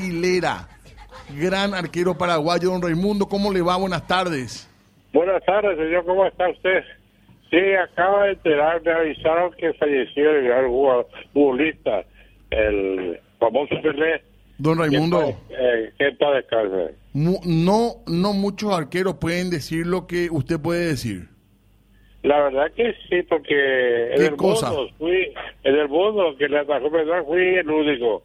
Aguilera, gran arquero paraguayo, don Raimundo. ¿Cómo le va? Buenas tardes. Buenas tardes, señor. ¿Cómo está usted? Sí, acaba de enterar, me avisaron que falleció el gran jugador- futbolista, el famoso Pelé. Don Raimundo, Eh, está descanse. mu- no, no muchos arqueros pueden decir lo que usted puede decir. La verdad que sí, porque en ¿Qué el cosa? mundo fui, en el mundo que le atajó fui el único.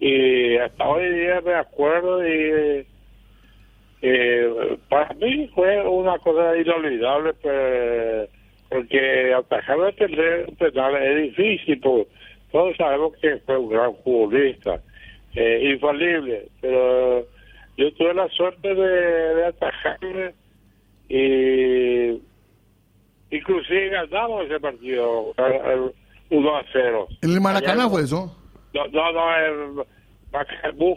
Y hasta hoy día me acuerdo y eh, para mí fue una cosa inolvidable, pues, porque atajar a Pelé un penal es difícil, pues, todos sabemos que fue un gran futbolista, eh, infalible, pero yo tuve la suerte de, de atajarle y inclusive ganamos ese partido eh, eh, 1 a 0. ¿En el Maracaná fue eso? No, no, no, en Macabu.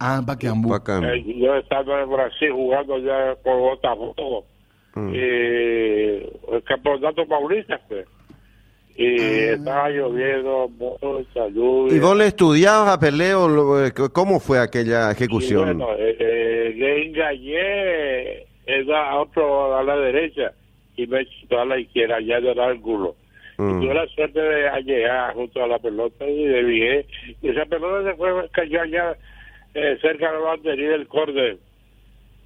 Ah. Bacán. Eh, yo estaba en Brasil jugando ya con Botafogo. Mm. Y el campeonato paulista, pues. Y estaba lloviendo, mucha lluvia. ¿Y vos le estudiabas a Pelé o lo- eh, cómo fue aquella Y ejecución? bueno, eh, eh, le engañé era a otro a la derecha y me chutó a la izquierda, ya de el ángulo. Mm. Y tuve la suerte de llegar junto a la pelota y desvié. Y esa pelota se fue, cayó allá eh, cerca de la bandería del córner.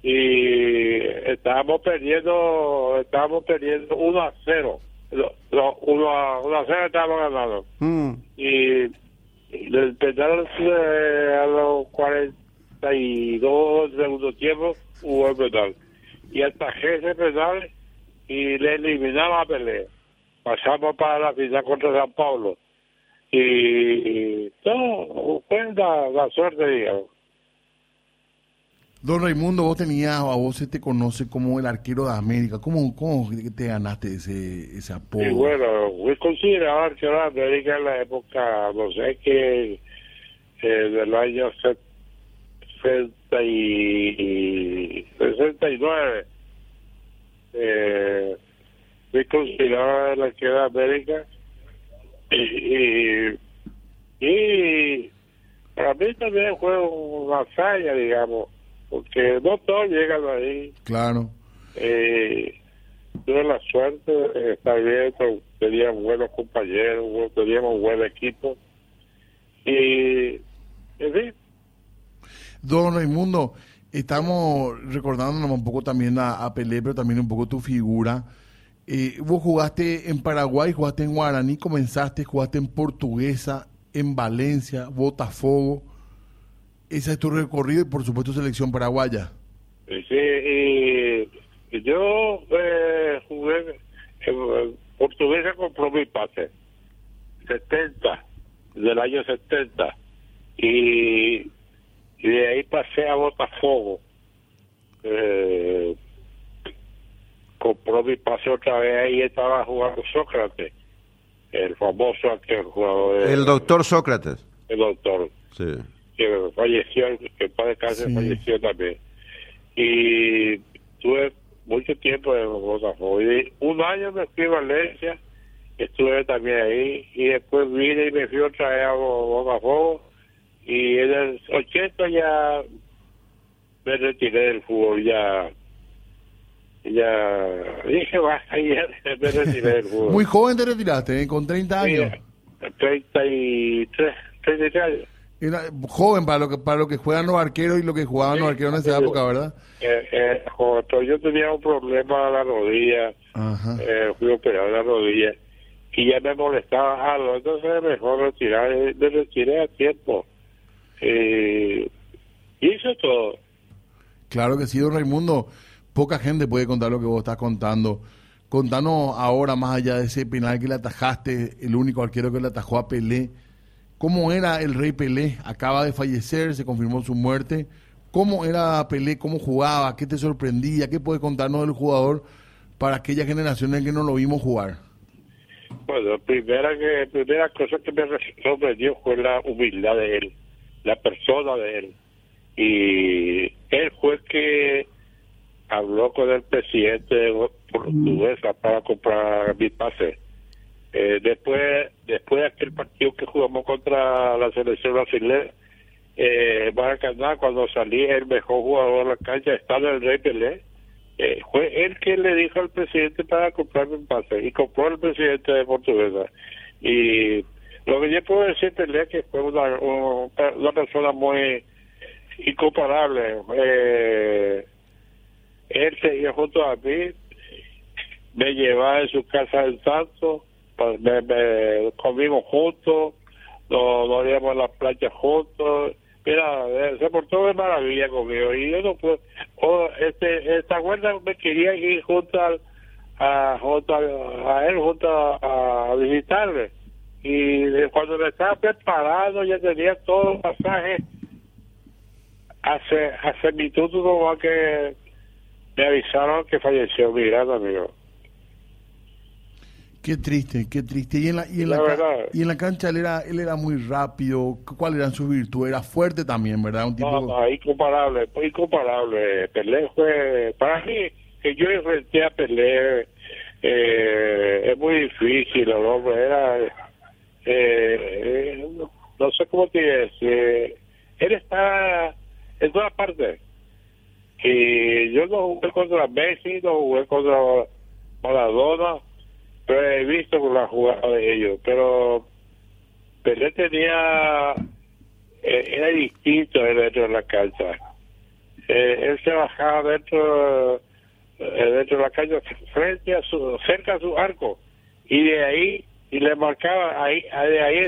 Y estábamos perdiendo, estábamos perdiendo 1 a 0. No, no, 1 a, 1 a 0 estábamos ganando Mm. y el penal eh, a los 42 segundo tiempo hubo el penal y atajé ese penal y le eliminaba a Pelé pasamos para la final contra San Pablo y, no fue la, la suerte digamos Don Raimundo, vos tenías, a vos se te conoce como el arquero de América. ¿Cómo, cómo te ganaste ese, ese apodo? y bueno fui considerado arquero de América en la época no sé que eh, del año 60 y 69 eh, fui considerado el arquero de América y, y, y para mí también fue una hazaña digamos porque no todos llegan ahí Claro. eh, tuve la suerte de estar bien, teníamos buenos compañeros, teníamos un buen equipo. Y, en fin, Don Raimundo, estamos recordándonos un poco también a, a Pelé, pero también un poco tu figura. Eh, vos jugaste en Paraguay, jugaste en Guaraní, comenzaste, jugaste en Portuguesa, en Valencia, Botafogo. Ese es tu recorrido y por supuesto selección paraguaya. y sí, yo eh, jugué en Portuguesa compró mi pase, 70, del año 70. Y, y de ahí pasé a Botafogo. Eh, compró mi pase otra vez ahí estaba jugando Sócrates, el famoso aquel jugador, El doctor Sócrates. el doctor Sí. que falleció, que en paz descanse, Sí. falleció también. Y tuve mucho tiempo en Botafogo. Y un año me fui a Valencia, estuve también ahí, y después vine y me fui otra vez a Bo- Botafogo. Y en el 80 ya me retiré del fútbol, ya. Ya dije, basta, y ya me retiré. Muy joven te retiraste, ¿eh? con 30 años. Sí, 33, 33 años. Era joven para lo que para lo que juegan los arqueros y lo que jugaban los arqueros en esa Sí. época, ¿verdad? Eh, eh, joder, yo tenía un problema en la rodilla, Ajá. eh, fui operado en la rodilla y ya me molestaba algo, entonces mejor retirar, eh, me retiré a tiempo. Eh, hice todo. Claro que sí, don Raimundo. Poca gente puede contar lo que vos estás contando. Contanos ahora, más allá de ese penal que le atajaste, el único arquero que le atajó a Pelé. ¿Cómo era el rey Pelé? Acaba de fallecer, se confirmó su muerte. ¿Cómo era Pelé? ¿Cómo jugaba? ¿Qué te sorprendía? ¿Qué puedes contarnos del jugador para aquella generación en que no lo vimos jugar? Bueno, primera que primera cosa que me sorprendió fue la humildad de él, la persona de él. Y él fue que habló con el presidente portuguesa para comprar mi pase. Eh, después después de aquel partido que jugamos contra la selección brasileña, eh, Maracaná, cuando salí el mejor jugador de la cancha, estaba el Rey Pelé, eh, fue él quien le dijo al presidente para comprarme un pase y compró el presidente de Portuguesa. Y lo que yo puedo decir Pelé que fue una, una persona muy incomparable. Eh, él seguía junto a mí, me llevaba en su casa del Santo, pues, me, me comimos juntos, nos, nos íbamos a las playas juntos. Mira, eh, se portó de maravilla conmigo y yo no. Oh, este, esta cuenta me quería ir junto a, a, junto a, él, junto a, a visitarle. Y cuando me estaba preparando, ya tenía todo el pasaje. Hace, hace minutos nomás que me avisaron que falleció mi gran amigo. Qué triste, qué triste. Y en la, y en La la, ca- verdad. y en la cancha él era, él era muy rápido. ¿Cuáles eran sus virtudes? Era fuerte también, ¿verdad? Un tipo... No, no, incomparable, incomparable. Pelé fue, para mí, que yo enfrenté a Pelé, eh, es muy difícil, el hombre era, eh, eh, no, sé cómo te él está en todas partes. Y yo no jugué contra Messi, no jugué contra Maradona, pero he visto la jugada de ellos. Pero Pelé tenía eh, era distinto dentro de la cancha. Eh, él se bajaba dentro, eh, dentro de la cancha frente a su, cerca a su arco y de ahí y le marcaba ahí, de ahí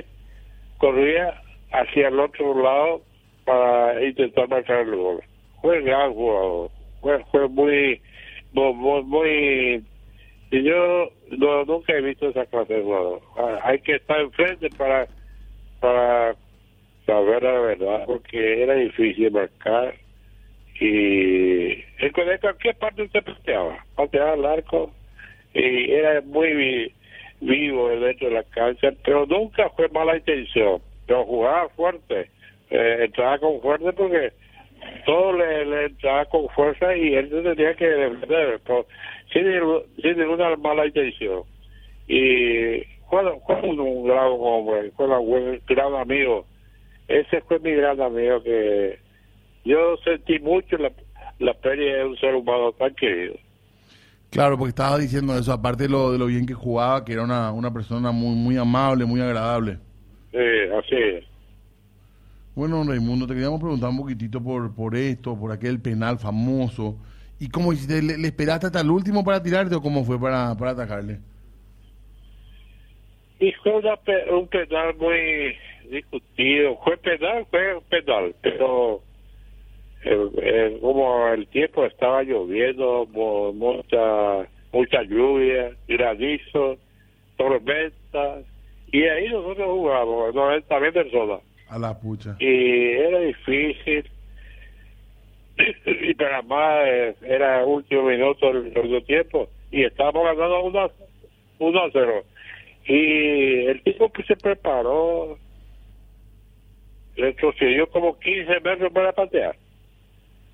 corría hacia el otro lado para intentar marcar el gol. Gran jugador, fue, fue muy, muy, muy, y yo no, nunca he visto esa clase de jugador. Ah, Hay que estar enfrente para para saber la verdad, porque era difícil marcar y cual- en cualquier parte se pateaba, pateaba al arco y era muy vi- vivo dentro de la cancha, pero nunca fue mala intención, pero jugaba fuerte, eh, entraba con fuerte porque todo le, le entraba con fuerza y él tenía que defender, pero sin, sin ninguna mala intención. Y fue, fue un, un gran hombre, fue un gran amigo. Ese fue mi gran amigo que yo sentí mucho la, la pérdida de un ser humano tan querido. Claro, porque estaba diciendo eso, aparte de lo, de lo bien que jugaba, que era una, una persona muy, muy amable, muy agradable. Sí, así es. Bueno, Raimundo, te queríamos preguntar un poquitito por, por esto, por aquel penal famoso. ¿Y cómo hiciste? ¿Le, esperaste hasta el último para tirarte o cómo fue para, para atacarle? Y fue una un penal muy discutido. Fue penal, fue penal, pero eh, eh, como el tiempo estaba lloviendo, mu- mucha mucha lluvia, granizo, tormentas, y ahí nosotros jugamos, 90 mil personas. A la pucha. y era difícil. Y para más eh, era último minuto del segundo tiempo. Y estábamos ganando 1 a, 1 a 0 y el tipo que se preparó retrocedió como 15 metros para patear.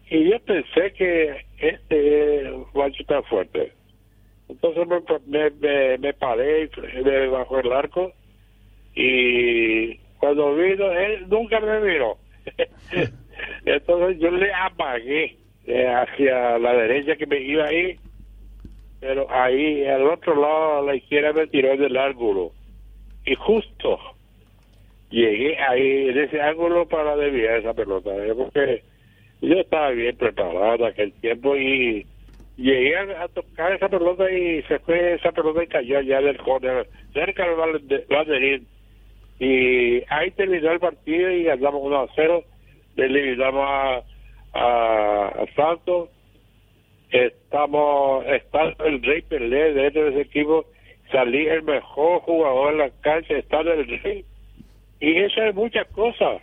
Y yo pensé que este a chutar fuerte. Entonces me, me, me, paré me bajó el arco. Y cuando vino él nunca me miró. Entonces yo le apagué eh, hacia la derecha que me iba ahí pero ahí al otro lado a la izquierda me tiró en el ángulo. Y justo llegué ahí en ese ángulo para desviar esa pelota ¿eh? porque yo estaba bien preparado aquel tiempo y llegué a, tocar esa pelota y se fue esa pelota y cayó allá del córner cerca del banderín y ahí terminó el partido y ganamos 1 a 0 le eliminamos a, a, a Santos. Estamos está el Rey Pelé dentro de ese equipo. Salí el mejor jugador en la cancha está el Rey. Y eso es muchas cosas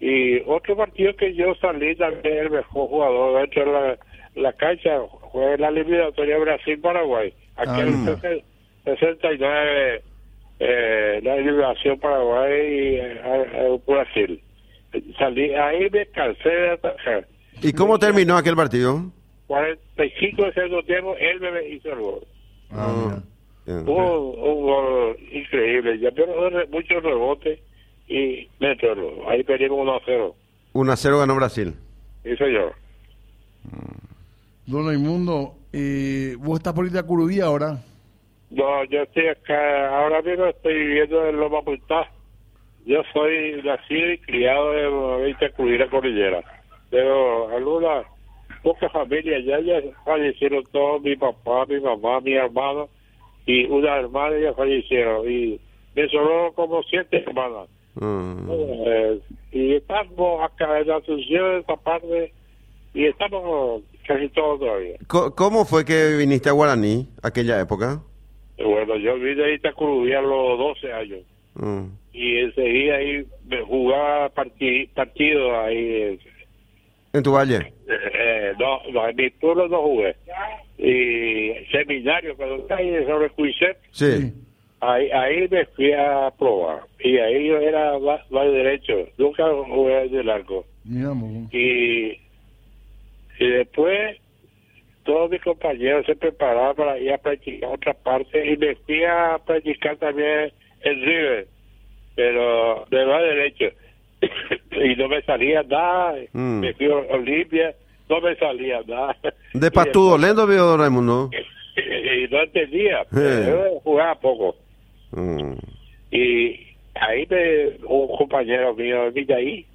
y otro partido que yo salí también el mejor jugador dentro de la, la cancha fue la eliminatoria Brasil-Paraguay. Aquel Ah. sesen- 69 eh, la eliminación Paraguay y eh, eh, Brasil salí ahí me cansé de atacar ¿Y cómo terminó aquel partido? 45 de segundo tiempo él me hizo el gol Ah, un, un gol increíble ya pero muchos rebotes y me entró el gol. ahí perdimos 1 a 0 1 a 0 ganó Brasil. Sí, señor. Don Raimundo, eh, vos estás por ir a Curubí ahora. No, yo estoy acá, ahora mismo estoy viviendo en Loma Puntá. Yo soy nacido y criado en 20 Curubí Cordillera. Pero algunas pocas familias ya, ya fallecieron todos, mi papá, mi mamá, mi hermano y una hermana ya fallecieron. Y me sobró como siete hermanas. Mm. Eh, y estamos acá en la Asunción, esta parte, y estamos casi todos todavía. ¿Cómo fue que viniste a Guaraní aquella época? Bueno, yo vine ahí a Curubí a los 12 años. Mm. y enseguida ahí me jugaba parti partidos ahí. eh, ¿En tu valle? eh, no, no, en mi pueblo no jugué. Y seminario, cuando está ahí sobre Cuiset, Sí. ahí, ahí me fui a probar. Y ahí yo era más, más derecho, nunca jugué del arco. Miramos. Y, y después todos mis compañeros se preparaban para ir a practicar otra parte y me fui a practicar también en River, pero de más derecho. y no me salía nada, Mm. me fui a Olimpia, no me salía nada. De Y Pastudo, lento vio Raimundo. y no entendía, yo jugaba poco. Mm. Y ahí me, un compañero mío me dice ahí,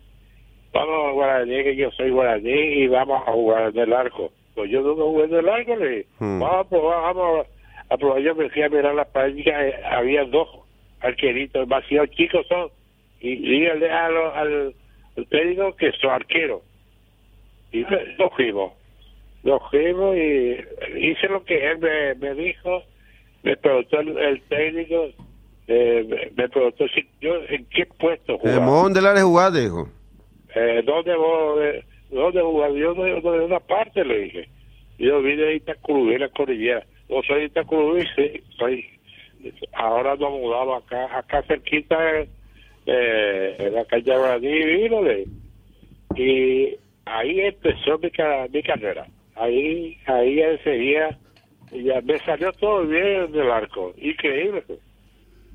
vamos a Guaraní, que yo soy Guaraní, y vamos a jugar en el arco. Pues yo jugué en el dije, Hmm. vamos vamos a probar. Yo me fui a mirar la práctica, eh, había dos arqueritos, demasiado chicos son, y díganle a lo- al, al técnico que son arqueros. Y nos fuimos, nos fuimos y hice lo que él me, me dijo, me preguntó el, el técnico, eh, me, preguntó si yo en qué puesto jugaba. Mon de la jugaste. Eh, ¿Dónde vos, eh, dónde jugaba? Yo no, no de una parte, le dije. Yo vine de Itacurubí, en la cordillera. Yo soy de Itacurubí, sí, soy. Ahora nos mudamos acá, acá cerquita, eh, en la calle de. Y ahí empezó mi, mi carrera. Ahí, ahí enseguida, ya me salió todo bien en el arco, increíble.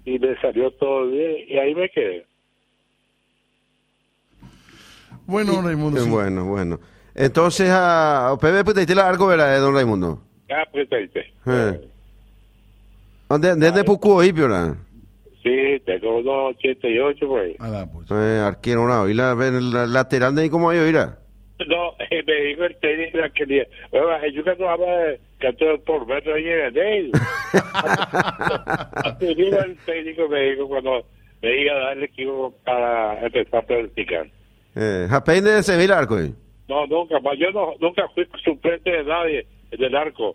Y me salió todo bien, y ahí me quedé. Bueno, don Raimundo. Eh, sí. Bueno, bueno. Entonces, a PB, pues te diste la arco, ¿verdad, eh, don Raimundo? Ah, pues, ahí te- Eh. ¿Dónde, desde Pucú, ahí, ¿verdad? Sí, tengo unos 88 por ahí. A la pues. Eh, arquero, una, y la, la lateral de ahí, ¿cómo hay, oíra? No, eh, me dijo el técnico que día, bueno, yo cuando habla de canto por metro ahí en el Así dijo el técnico me dijo cuando me iba a dar el equipo para empezar a practicar. Eh, Japein de Sevilla, arco, ahí. No, nunca yo no, nunca fui suplente de nadie del arco.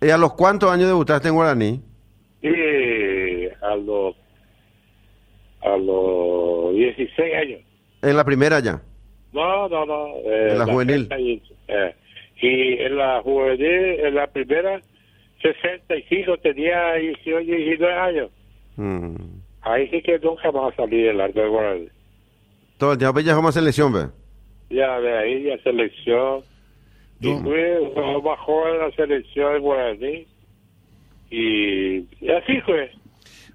¿Y a los cuántos años debutaste en Guaraní? Y a los, a los 16 años. En la primera ya. No, no, no. eh, En la juvenil. 30 Y, eh, y en la juvenil, en la primera, 65, tenía 18, 19 años. Mm. Ahí sí que nunca más salí del arco de Guaraní. Todo el tiempo pues, ya como selección, ¿ve? Ya de ahí, ya selección. Y más joven de la selección de Guaraní. Y, y así fue.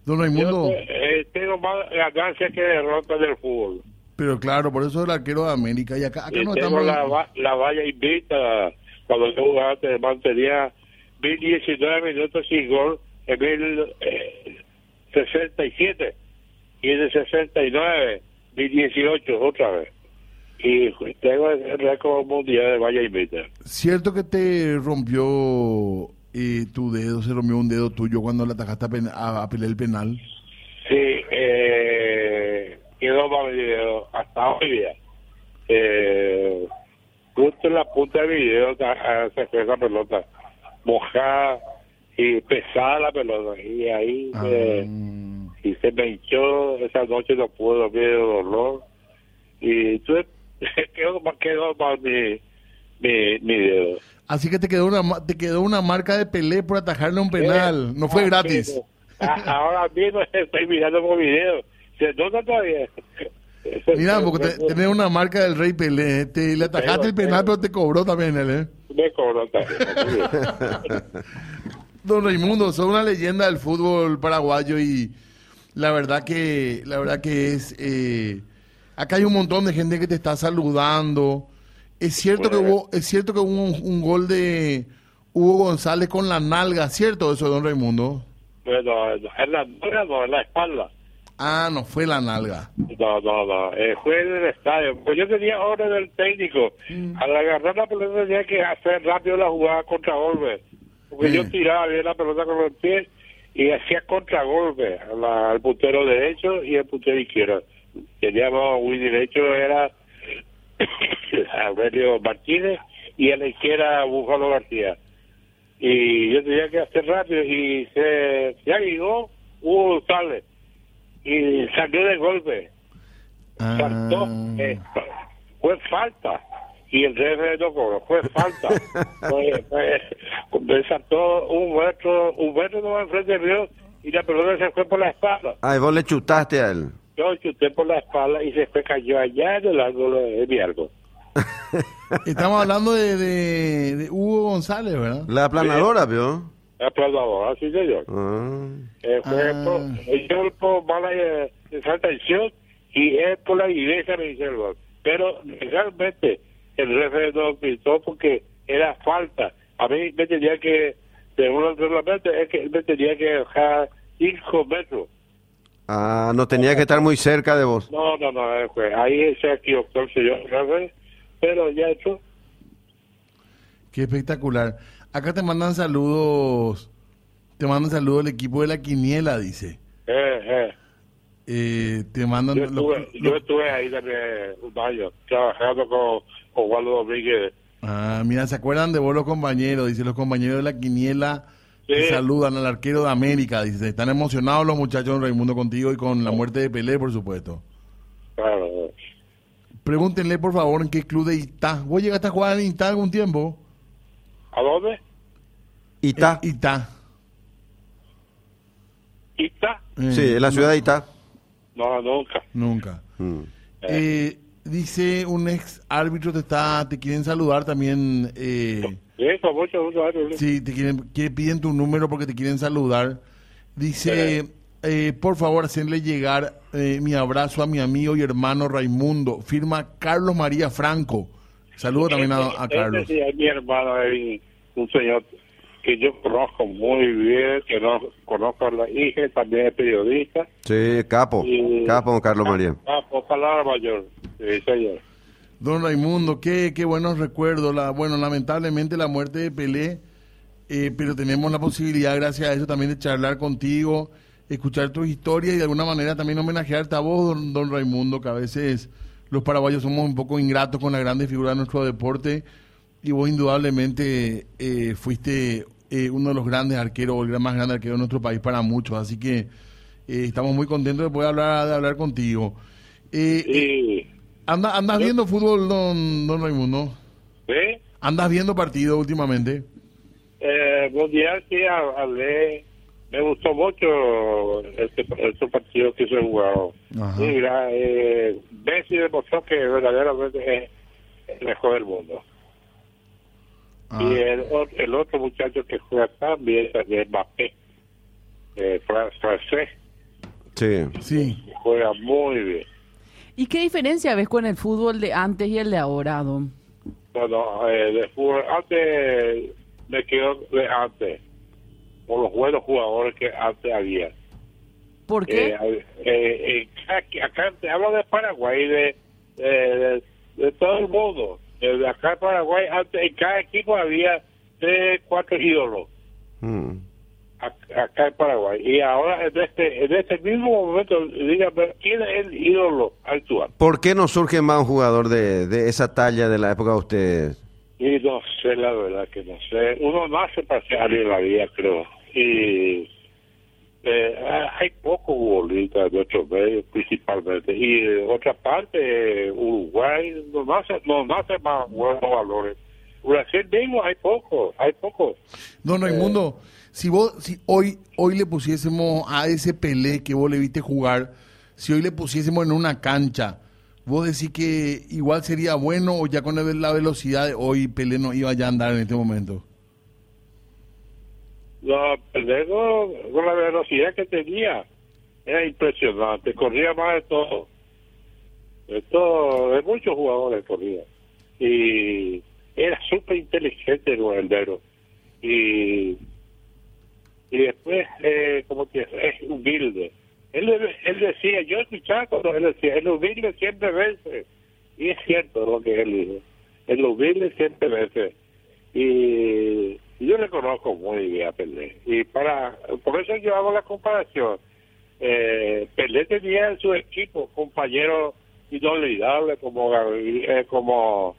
Don Yo Raimundo, eh, tengo más ganancias que derrotas del fútbol. pero claro, por eso es el arquero de América. Y acá, acá Y no tengo estamos. la, va- la valla invita. Cuando yo jugaba, te mantenía 1019 minutos sin gol en 1067. Y en el 69, 1018 otra vez. Y tengo el récord mundial de valla invita. ¿Cierto que te rompió eh, tu dedo, se rompió un dedo tuyo cuando le atajaste a, pen- a- a pelear el penal? Sí, eh, quedó para mi video hasta hoy día. Eh, justo en la punta del video ta- ah, se fue esa pelota mojada y pesada la pelota. Y ahí Ah, eh, y se me hinchó, esa noche no pude dormir de dolor. Y entonces quedó, quedó para mi, mi, mi dedo. Así que te quedó una te quedó una marca de Pelé por atajarle un penal. No fue gratis. ahora mismo estoy mirando por video. ¿Se nota todavía? Mira, porque te- tenés una marca del Rey Pelé. Te, le atajaste el penal, pero te cobró también él, ¿eh? Me cobró también. Don Raimundo, sos una leyenda del fútbol paraguayo y la verdad que la verdad que es eh, Acá hay un montón de gente que te está saludando. Es cierto que hubo, es cierto que hubo un, un gol de Hugo González con la nalga, ¿cierto eso, don Raimundo? Bueno, en la nalga no, en la espalda. Ah, no fue la nalga. No, no, no. Eh, fue en el estadio. Pues yo tenía orden del técnico. Al agarrar la pelota tenía que hacer rápido la jugada contra golpe. Porque Mm. yo tiraba bien la pelota con los pies y hacía contragolpe al puntero derecho y al puntero izquierdo. Teníamos muy derecho era Aurelio Martínez y a la izquierda Búfalo García. Y yo tenía que hacer rápido y se ya llegó Hugo González y salió de golpe saltó, Ah. eh, fue falta y el jefe no cobró, fue falta. fue, fue, me saltó un metro, un metro no enfrente mío y la pelota se fue por la espalda. Ah, y vos le chutaste a él. Yo chuté por la espalda y se fue cayó allá en el ángulo de mi algo. Estamos hablando de, de- de Hugo González, ¿verdad? La aplanadora, ¿vio? Aplaudador, así señor. Ah. Eh, fue Ah. por, yo por mala eh, y es por la iglesia me dice el gol. Pero realmente el referee no pitó porque era falta. A mí me tenía que, según el reglamento, es que me tenía que dejar 5 metros. Ah, no tenía que estar muy cerca de vos. No, no, no, eh, ahí se equivocó el señor referee, pero ya hecho. Qué espectacular. Acá te mandan saludos. Te mandan saludos el equipo de la quiniela, dice. Eh, eh. Eh, te mandan. Yo, lo- estuve, lo- yo estuve ahí también un año trabajando con, con Waldo Domínguez. Ah, mira, ¿se acuerdan de vos los compañeros? Dice, los compañeros de la quiniela te Sí. saludan al arquero de América. Dice, están emocionados los muchachos Raimundo contigo y con la muerte de Pelé, por supuesto. Claro. Pregúntenle, por favor, en qué club de Itá. ¿Vos llegaste a jugar en Itá algún tiempo? ¿A dónde? Itá. En Itá. ¿Ita? Eh, Sí, en la ciudad de Itá. No, nunca. Nunca. Mm. Eh, dice un ex árbitro te está, te quieren saludar también. Eh, con mucho. Ari. sí, te quieren, que piden tu número porque te quieren saludar. Dice, eh, por favor, hacerle llegar eh, mi abrazo a mi amigo y hermano Raimundo. Firma Carlos María Franco. Saludo también a, a Este Carlos. sí es mi hermano, es un señor que yo conozco muy bien, que no conozco a la hija, también es periodista. Sí, capo. Y- Capo, don Carlos María. Por palabra mayor. Sí, señor. Don Raimundo, qué, qué buenos recuerdos. La, bueno, lamentablemente la muerte de Pelé, eh, pero tenemos la posibilidad, gracias a eso, también de charlar contigo, escuchar tus historias y de alguna manera también homenajearte a vos, don, don Raimundo, que a veces los paraguayos somos un poco ingratos con la grande figura de nuestro deporte y vos indudablemente eh, fuiste eh, uno de los grandes arqueros, o el gran- más grande arquero de nuestro país para muchos, así que eh, estamos muy contentos de poder hablar, de hablar contigo. Eh, Y, Anda, ¿Andas viendo fútbol, don, don Raimundo? ¿sí? ¿Andas viendo partido últimamente? Eh, mundial sí ha- hablé. Me gustó mucho este, este partido que se ha jugado. Ajá. Sí, mira, eh, Messi demostró que verdaderamente es el mejor del mundo. Ah, Y el, o- el otro muchacho que juega también es Mbappé, eh, fran- francés, Sí. sí. juega muy bien. ¿Y qué diferencia ves con el fútbol de antes y el de ahora, Don? Bueno, eh, de fútbol, antes me quedo de antes, por los buenos jugadores que antes había. ¿Por qué? Eh, eh, eh, acá te hablo de Paraguay, de, de, de- de todo el mundo. Acá en Paraguay, antes en cada equipo había tres, cuatro ídolos. Mm. ac- Acá en Paraguay. Y ahora, en este, en este mismo momento, dígame, ¿quién es el ídolo actual? ¿Por qué no surge más un jugador de, de esa talla de la época de ustedes? Y no sé, la verdad que no sé. Uno nace para ser alguien en la vida, creo. Y eh, hay pocos futbolistas de nuestros medios, principalmente. Y de otra parte, Uruguay no nace, no nace más buenos valores. Brasil mismo hay pocos, hay pocos. Don Raimundo, si vos, si hoy, hoy le pusiésemos a ese Pelé que vos le viste jugar, si hoy le pusiésemos en una cancha, vos decís que igual sería bueno o ya con la velocidad de hoy Pelé no iba ya a andar en este momento. No, Pelé con, la velocidad que tenía, era impresionante, corría más de todo. Esto, de muchos jugadores corría. Y era súper inteligente el guardero. Y, y después, eh, como que es humilde. Él, él decía, yo escuchaba cuando él decía, el humilde siempre vence. Y es cierto lo que él dijo. El humilde siempre vence. Y yo le conozco muy bien a Pelé. Y para, por eso yo hago la comparación. Eh, Pelé tenía en su equipo compañeros inolvidables como eh, como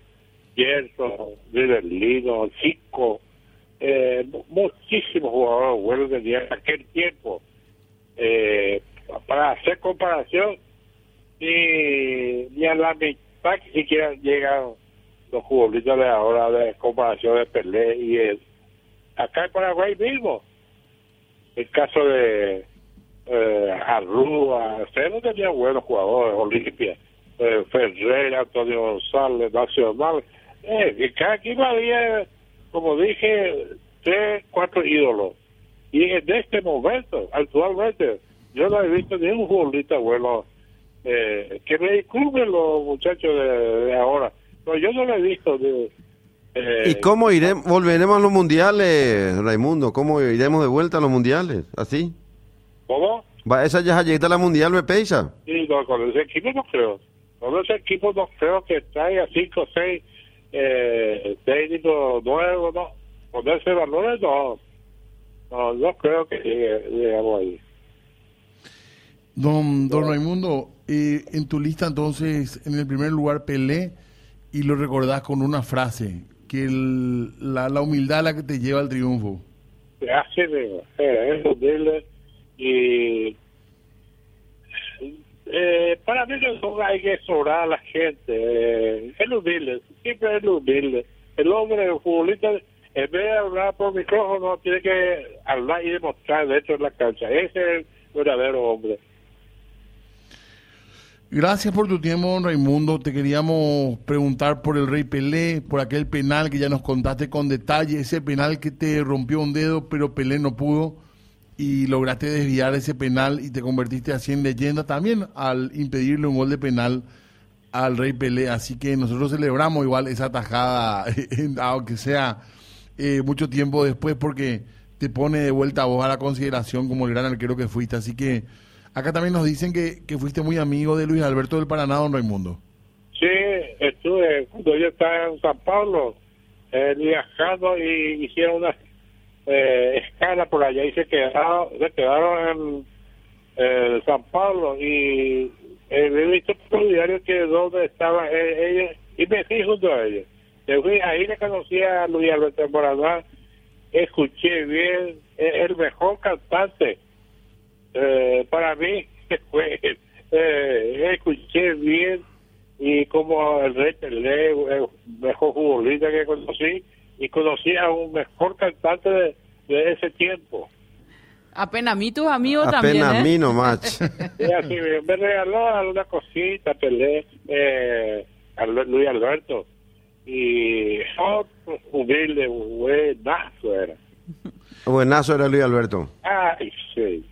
Gerson, Riverlino, Chico, eh, muchísimos jugadores buenos tenía en aquel tiempo. Eh, para hacer comparación, ni, ni a la mitad que siquiera llegan los futbolistas de ahora de comparación de Pelé y el, acá en Paraguay mismo. El caso de eh, Arrua, no tenía buenos jugadores, Olimpia, eh, Ferrer, Antonio González, Nacional. Eh, y cada equipo había, como dije, tres, cuatro ídolos. Y en este momento, actualmente, yo no he visto ni un futbolista bueno. Eh, que me disculpen los muchachos de, ahora. No, yo no lo he visto. De, eh, ¿Y cómo iremos, volveremos a los mundiales, Raimundo? ¿Cómo iremos de vuelta a los mundiales? ¿Así? ¿Cómo? ¿Va esa ya a la mundial, me pesa? Sí, no, con ese equipo no creo. Con ese equipo no creo que traiga cinco o seis eh, técnicos nuevos, no. Con ese valor no. No, no creo que llegue, llegamos ahí. Don, don Raimundo, eh, en tu lista entonces, en el primer lugar Pelé, y lo recordás con una frase, que el- la, la humildad la que te lleva al triunfo. Mismo, eh, es humilde y eh, para mí hay que sobrar a la gente, eh, es humilde, siempre es humilde. El hombre, el futbolista, en vez de hablar por micrófono, tiene que hablar y demostrar dentro de la cancha. Ese es el verdadero. Gracias por tu tiempo, Raimundo. Te queríamos preguntar por el Rey Pelé, por aquel penal que ya nos contaste con detalle, ese penal que te rompió un dedo, pero Pelé no pudo y lograste desviar ese penal y te convertiste así en leyenda también al impedirle un gol de penal al Rey Pelé. Así que nosotros celebramos igual esa tajada, aunque sea eh, mucho tiempo después, porque te pone de vuelta a vos a la consideración como el gran arquero que fuiste. Así que acá también nos dicen que, que fuiste muy amigo de Luis Alberto del Paraná, don Raimundo. Sí, estuve cuando yo estaba en San Pablo eh, viajando y hicieron una eh, escala por allá y se quedaron, se quedaron en eh, San Pablo y eh, he visto por el diario que donde estaba eh, ella y me fui junto a ella. Ahí le conocí a Luis Alberto Moradán, escuché bien, es el mejor cantante eh, para mí fue eh, escuché bien y como el rey Pelé el mejor futbolista que conocí y conocí a un mejor cantante de, de ese tiempo Apenas a mí, tus amigos también, Apenas ¿eh? a mí nomás. y así me me regaló alguna cosita Pelé eh, a Lu- Luis Alberto y otro humilde buenazo era Buenazo era Luis Alberto. ay sí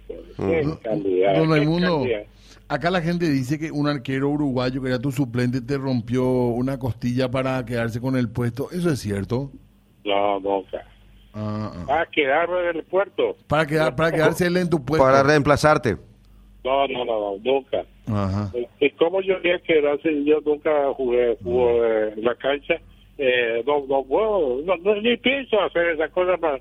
calidad Don Raimundo, calidad. acá la gente dice que un arquero uruguayo que era tu suplente te rompió una costilla para quedarse con el puesto. ¿Eso es cierto? no nunca Ah, ah. a quedarme en el puerto Para, quedar, para quedarse él en tu puesto. Para reemplazarte. No, no, no, no, nunca. Ajá. Y como yo quería quedarse, yo nunca jugué fútbol eh, en la cancha, eh, no, no puedo, no, no, ni pienso hacer esa cosa más.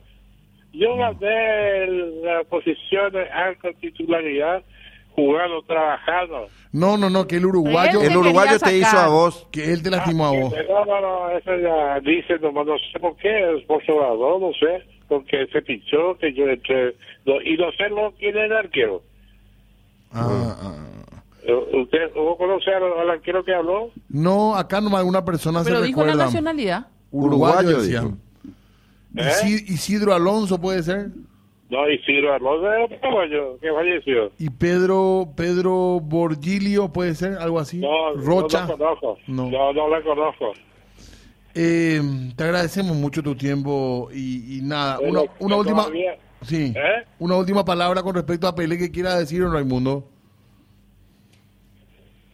Yo gané la posición de alta titularidad jugando, trabajando. No, no, no, que el uruguayo, El uruguayo te hizo a vos. que él te lastimó a vos. No, no, no, eso ya dice nomás, no sé por qué, es por sobrador, no sé, porque se pinchó, que yo entré, no, y no sé lo quién es el arquero. Ah, ah. Eh, ¿Usted ¿vos conoce al, al arquero que habló? No, acá nomás alguna persona Pero se dijo la nacionalidad. Uruguayo, Uruguayo, decían. ¿Eh? Isi- Isidro Alonso puede ser. No, Isidro Alonso era paraguayo, que falleció. Y Pedro Pedro Borgilio puede ser, algo así. No, Rocha. no lo conozco. No. No, no, la conozco. Eh, te agradecemos mucho tu tiempo y, y nada, Pero una, una última todavía- sí, ¿Eh? una última palabra con respecto a Pelé que quiera decir don Raimundo.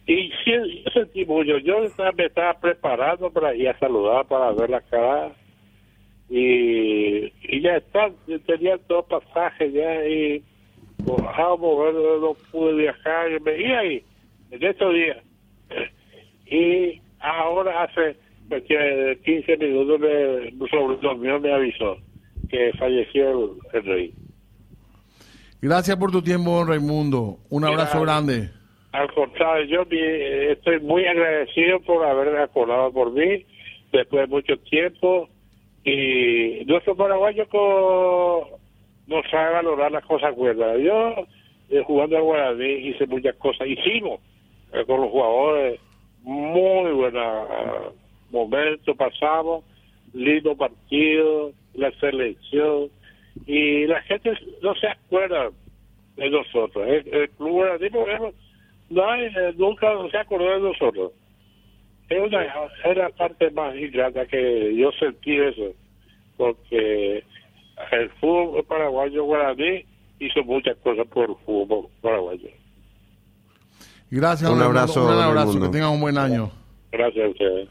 Y sí, yo sentí mucho. Yo estaba- me estaba preparando para ir a saludar, para ver la cara. Y, y ya está, yo tenía dos pasajes ya y ah, mover, no pude viajar. Y me iba ahí, en estos días. Y ahora hace pues, que 15 minutos me, sobrino mío me avisó que falleció el, el rey. Gracias por tu tiempo, Raimundo. Un abrazo grande. Al contrario, yo estoy muy agradecido por haber acordado por mí después de mucho tiempo y nuestro paraguayo no sabe valorar las cosas buenas. Yo eh, jugando al Guaraní hice muchas cosas, hicimos eh, con los jugadores muy buenos momentos, pasamos, lindo partido, la selección y la gente no se acuerda de nosotros. El, club Guaraní, por ejemplo, no hay, eh, nunca se acordó de nosotros. Es una, es la parte más ingrata que yo sentí eso, porque el fútbol paraguayo guaraní hizo muchas cosas por el fútbol paraguayo. Gracias, Un don Raimundo. abrazo, Un abrazo. Que tengan un buen año. Gracias a ustedes.